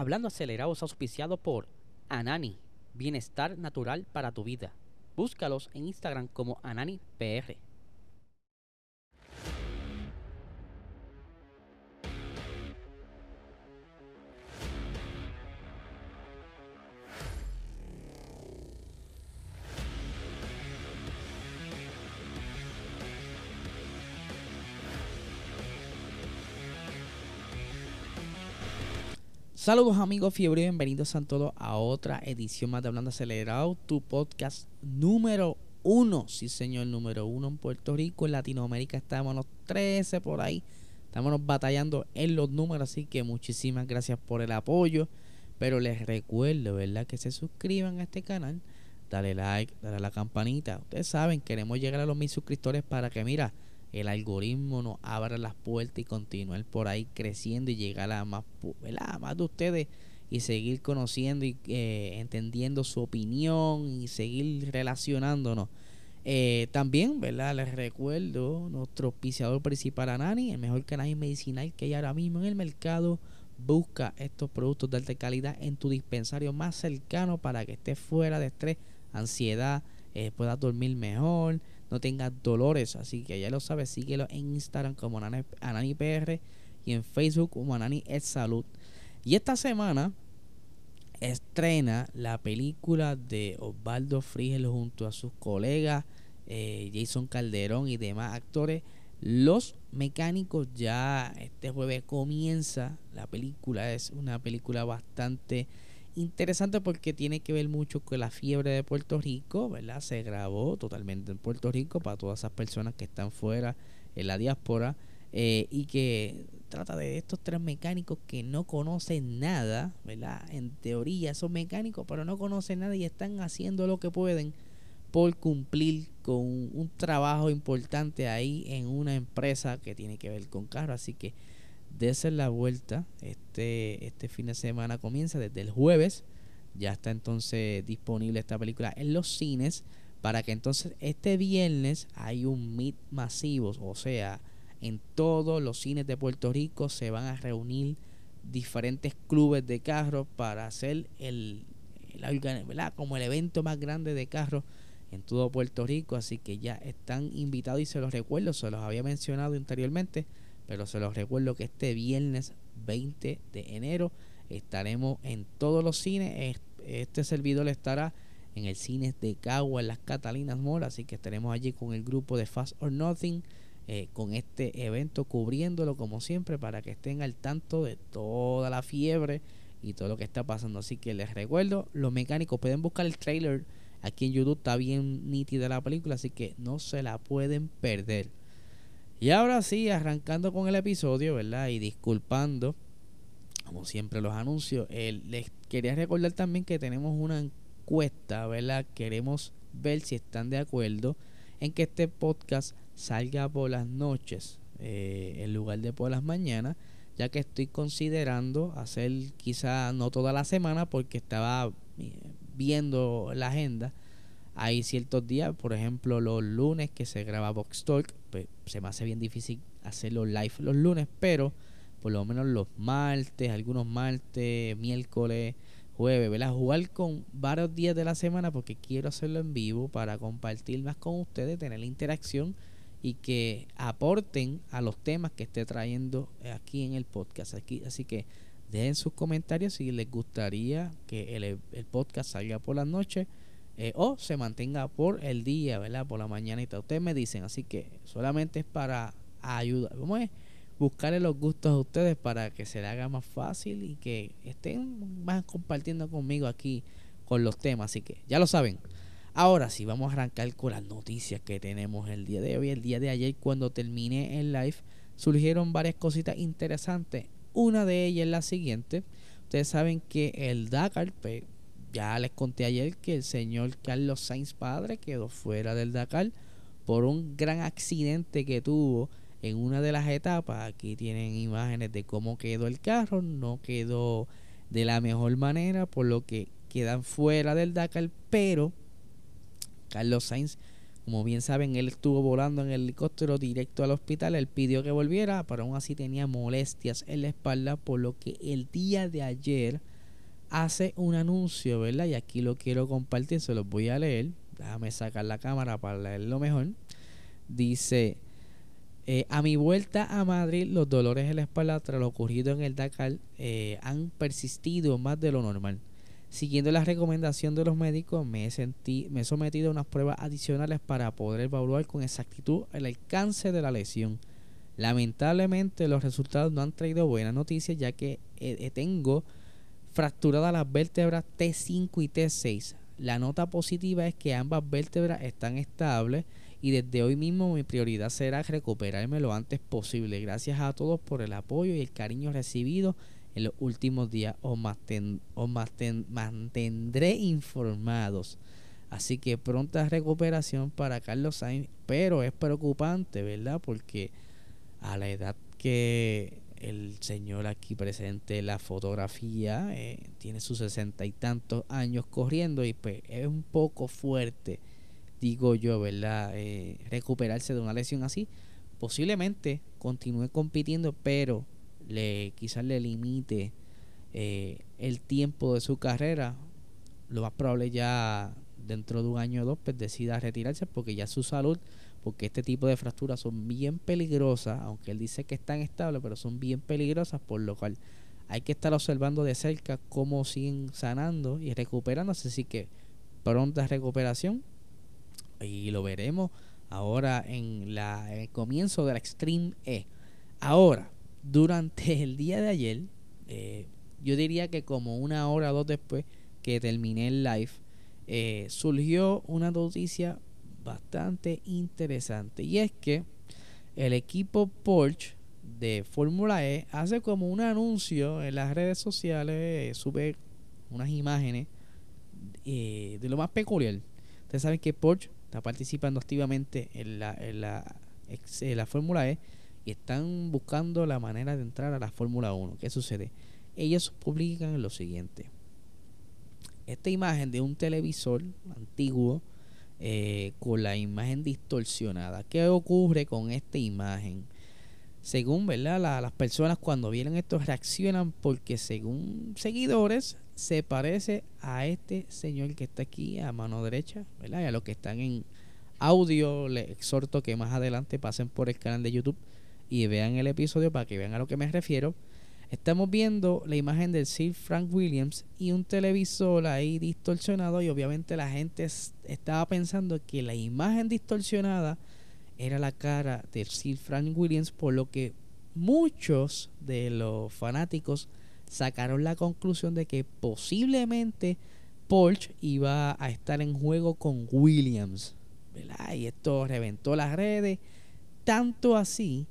Hablando acelerado es auspiciado por Anani, bienestar natural para tu vida. Búscalos en Instagram como AnaniPR. Saludos amigos fiebre, bienvenidos a todos a otra edición más de Hablando Acelerado, tu podcast número uno, sí señor, número uno en Puerto Rico, en Latinoamérica. Estamos los 13 por ahí, estamos batallando en los números, así que muchísimas gracias por el apoyo, pero les recuerdo, ¿verdad? Que se suscriban a este canal, dale like, dale a la campanita, ustedes saben, queremos llegar a los mil suscriptores para que, mira, el algoritmo nos abra las puertas y continuar por ahí creciendo y llegar a más, más de ustedes y seguir conociendo y eh, entendiendo su opinión y seguir relacionándonos. Eh, también, ¿verdad? Les recuerdo nuestro auspiciador principal, Anani, el mejor canal medicinal que hay ahora mismo en el mercado. Busca estos productos de alta calidad en tu dispensario más cercano para que estés fuera de estrés, ansiedad, eh, puedas dormir mejor, no tengas dolores. Así que ya lo sabes, síguelo en Instagram como AnaniPR y en Facebook como Anani Salud. Y esta semana estrena la película de Osvaldo Frigel junto a sus colegas eh, Jason Calderón y demás actores. Los mecánicos ya este jueves comienza la película. Es una película bastante interesante porque tiene que ver mucho con la fiebre de Puerto Rico, ¿verdad? Se grabó totalmente en Puerto Rico para todas esas personas que están fuera en la diáspora eh, y que trata de estos tres mecánicos que no conocen nada, ¿verdad? En teoría son mecánicos, pero no conocen nada y están haciendo lo que pueden por cumplir con un trabajo importante ahí en una empresa que tiene que ver con carros. Así que Dese la vuelta. Este, este fin de semana comienza desde el jueves. Ya está entonces disponible esta película en los cines. Para que entonces este viernes hay un meet masivo. O sea, en todos los cines de Puerto Rico se van a reunir diferentes clubes de carros para hacer el, el como el evento más grande de carros en todo Puerto Rico. Así que ya están invitados y se los recuerdo, se los había mencionado anteriormente pero se los recuerdo que este viernes 20 de enero estaremos en todos los cines. Este servidor estará en el cine de Cagua, en las Catalinas Mall, así que estaremos allí con el grupo de Fast or Nothing, eh, con este evento cubriéndolo como siempre para que estén al tanto de toda la fiebre y todo lo que está pasando. Así que les recuerdo, los mecánicos pueden buscar el trailer aquí en YouTube, está bien nítida la película, así que no se la pueden perder. Y ahora sí, arrancando con el episodio, ¿verdad? Y disculpando, como siempre los anuncios, les quería recordar también que tenemos una encuesta, ¿verdad? Queremos ver si están de acuerdo en que este podcast salga por las noches eh, en lugar de por las mañanas, ya que estoy considerando hacer quizá no toda la semana porque estaba eh, viendo la agenda hay ciertos días, por ejemplo, los lunes que se graba Box Talk, pues se me hace bien difícil hacerlo live los lunes, pero por lo menos los martes, algunos martes, miércoles, jueves, ¿verdad? Jugar con varios días de la semana porque quiero hacerlo en vivo para compartir más con ustedes, tener la interacción y que aporten a los temas que esté trayendo aquí en el podcast. Aquí, así que dejen sus comentarios si les gustaría que el, el podcast salga por las noches eh, o se mantenga por el día, ¿verdad? Por la mañanita. Ustedes me dicen, así que solamente es para ayudar. ¿Cómo es? Buscarle los gustos a ustedes para que se le haga más fácil y que estén más compartiendo conmigo aquí con los temas. Así que ya lo saben. Ahora sí, vamos a arrancar con las noticias que tenemos el día de hoy. El día de ayer, cuando terminé el live, surgieron varias cositas interesantes. Una de ellas es la siguiente. Ustedes saben que el Dakar, ya les conté ayer que el señor Carlos Sainz padre quedó fuera del Dakar por un gran accidente que tuvo en una de las etapas. Aquí tienen imágenes de cómo quedó el carro. No quedó de la mejor manera, por lo que quedan fuera del Dakar. Pero Carlos Sainz, como bien saben, él estuvo volando en el helicóptero directo al hospital. Él pidió que volviera, pero aún así tenía molestias en la espalda, por lo que el día de ayer hace un anuncio, ¿verdad? Y aquí lo quiero compartir, se los voy a leer. Déjame sacar la cámara para leerlo mejor. Dice, eh, a mi vuelta a Madrid, los dolores en la espalda tras lo ocurrido en el Dakar eh, han persistido más de lo normal. Siguiendo la recomendación de los médicos, me he, sentí, me he sometido a unas pruebas adicionales para poder evaluar con exactitud el alcance de la lesión. Lamentablemente los resultados no han traído buenas noticias ya que eh, tengo fracturadas las vértebras T5 y T6. La nota positiva es que ambas vértebras están estables y desde hoy mismo mi prioridad será recuperarme lo antes posible. Gracias a todos por el apoyo y el cariño recibido en los últimos días. Os, mantendré informados. Así que pronta recuperación para Carlos Sainz, pero es preocupante, ¿verdad? Porque a la edad que el señor aquí presente la fotografía eh, tiene sus sesenta y tantos años corriendo y pues es un poco fuerte digo yo, ¿verdad? Eh, recuperarse de una lesión así. Posiblemente continúe compitiendo, pero le quizás le limite eh, el tiempo de su carrera. Lo más probable ya dentro de un año o dos pues decida retirarse porque ya su salud, porque este tipo de fracturas son bien peligrosas, aunque él dice que están estables, pero son bien peligrosas, por lo cual hay que estar observando de cerca cómo siguen sanando y recuperándose. Así que pronta recuperación y lo veremos ahora en la, el comienzo de la Extreme E. Ahora, durante el día de ayer, eh, yo diría que como una hora o dos después que terminé el live, eh, surgió una noticia bastante interesante. Y es que el equipo Porsche de Fórmula E hace como un anuncio en las redes sociales, eh, sube unas imágenes de lo más peculiar. Ustedes saben que Porsche está participando activamente en la, en la, la Fórmula E y están buscando la manera de entrar a la Fórmula 1. ¿Qué sucede? Ellos publican lo siguiente. Esta imagen de un televisor antiguo eh, con la imagen distorsionada. ¿Qué ocurre con esta imagen? Según ¿verdad? las personas cuando vienen esto reaccionan porque según seguidores se parece a este señor que está aquí a mano derecha, ¿verdad? Y a los que están en audio, les exhorto que más adelante pasen por el canal de YouTube y vean el episodio para que vean a lo que me refiero. Estamos viendo la imagen del Sir Frank Williams y un televisor ahí distorsionado y obviamente la gente estaba pensando que la imagen distorsionada era la cara del Sir Frank Williams, por lo que muchos de los fanáticos sacaron la conclusión de que posiblemente Porsche iba a estar en juego con Williams. Y esto reventó las redes. Tanto así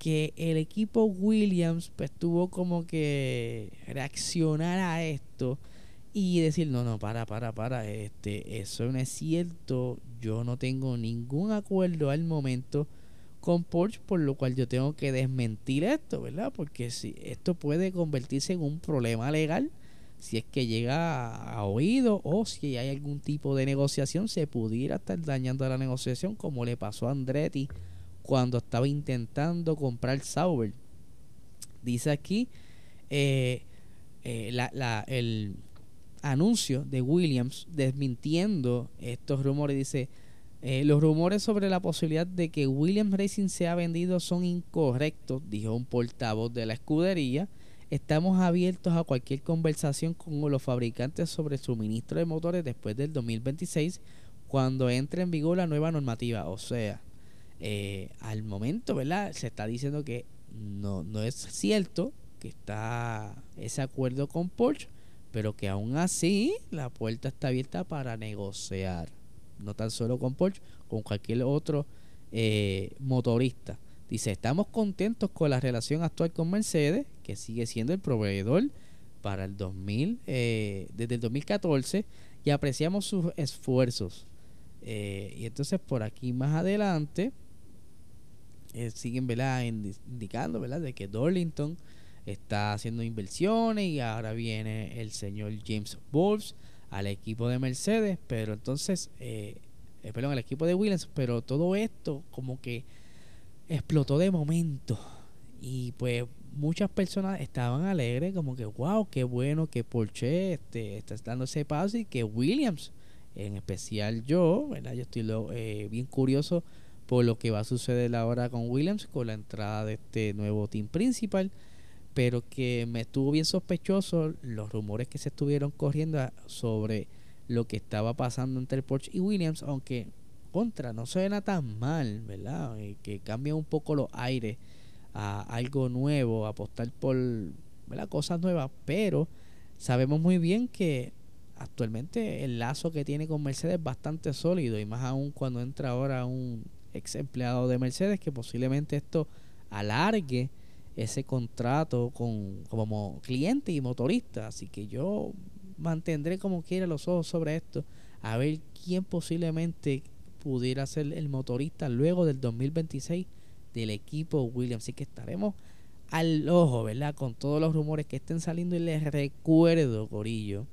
que el equipo Williams pues tuvo como que reaccionar a esto y decir no no para para para este eso no es cierto yo no tengo ningún acuerdo al momento con Porsche, por lo cual yo tengo que desmentir esto, ¿verdad? Porque si esto puede convertirse en un problema legal, si es que llega a, oído o si hay algún tipo de negociación, se pudiera estar dañando la negociación, como le pasó a Andretti cuando estaba intentando comprar Sauber. Dice aquí eh, eh, el anuncio de Williams desmintiendo estos rumores. Dice eh, los rumores sobre la posibilidad de que Williams Racing sea vendido son incorrectos, dijo un portavoz de la escudería. Estamos abiertos a cualquier conversación con los fabricantes sobre suministro de motores después del 2026, cuando entre en vigor la nueva normativa. O sea, eh, al momento, ¿verdad? Se está diciendo que no, no es cierto que está ese acuerdo con Porsche, pero que aún así la puerta está abierta para negociar no tan solo con Porsche, con cualquier otro eh, motorista. Dice, estamos contentos con la relación actual con Mercedes, que sigue siendo el proveedor para el 2000, eh, desde el 2014, y apreciamos sus esfuerzos. Eh, y entonces por aquí más adelante siguen ¿verdad? indicando ¿verdad? de que Dorlington está haciendo inversiones y ahora viene el señor James Wolves al equipo de Mercedes, pero entonces, eh, eh, perdón, al equipo de Williams, pero todo esto como que explotó de momento. Y pues muchas personas estaban alegres, como que, wow, qué bueno que Porsche este, está dando ese paso y que Williams, en especial yo, ¿verdad? Yo estoy eh, bien curioso por lo que va a suceder ahora con Williams, con la entrada de este nuevo team principal, pero que me estuvo bien sospechoso los rumores que se estuvieron corriendo sobre lo que estaba pasando entre Porsche y Williams, aunque contra no suena tan mal, ¿verdad? Eh, que cambia un poco los aires a algo nuevo, apostar por cosas nuevas, pero sabemos muy bien que actualmente el lazo que tiene con Mercedes es bastante sólido y más aún cuando entra ahora un ex empleado de Mercedes que posiblemente esto alargue ese contrato con como cliente y motorista así que yo mantendré como quiera los ojos sobre esto a ver quién posiblemente pudiera ser el motorista luego del 2026 del equipo Williams. Así que estaremos al ojo, ¿verdad? Con todos los rumores que estén saliendo. Y les recuerdo, Corillo,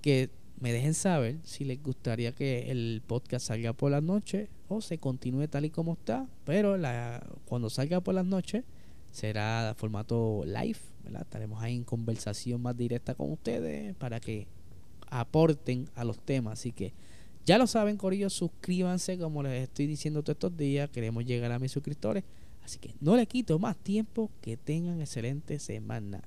que me dejen saber si les gustaría que el podcast salga por las noches o se continúe tal y como está. Pero la, cuando salga por las noches será formato live, ¿verdad? Estaremos ahí en conversación más directa con ustedes para que aporten a los temas. Así que ya lo saben, Corillo, suscríbanse, como les estoy diciendo todos estos días. Queremos llegar a mis suscriptores. Así que no le quito más tiempo. Que tengan excelente semana.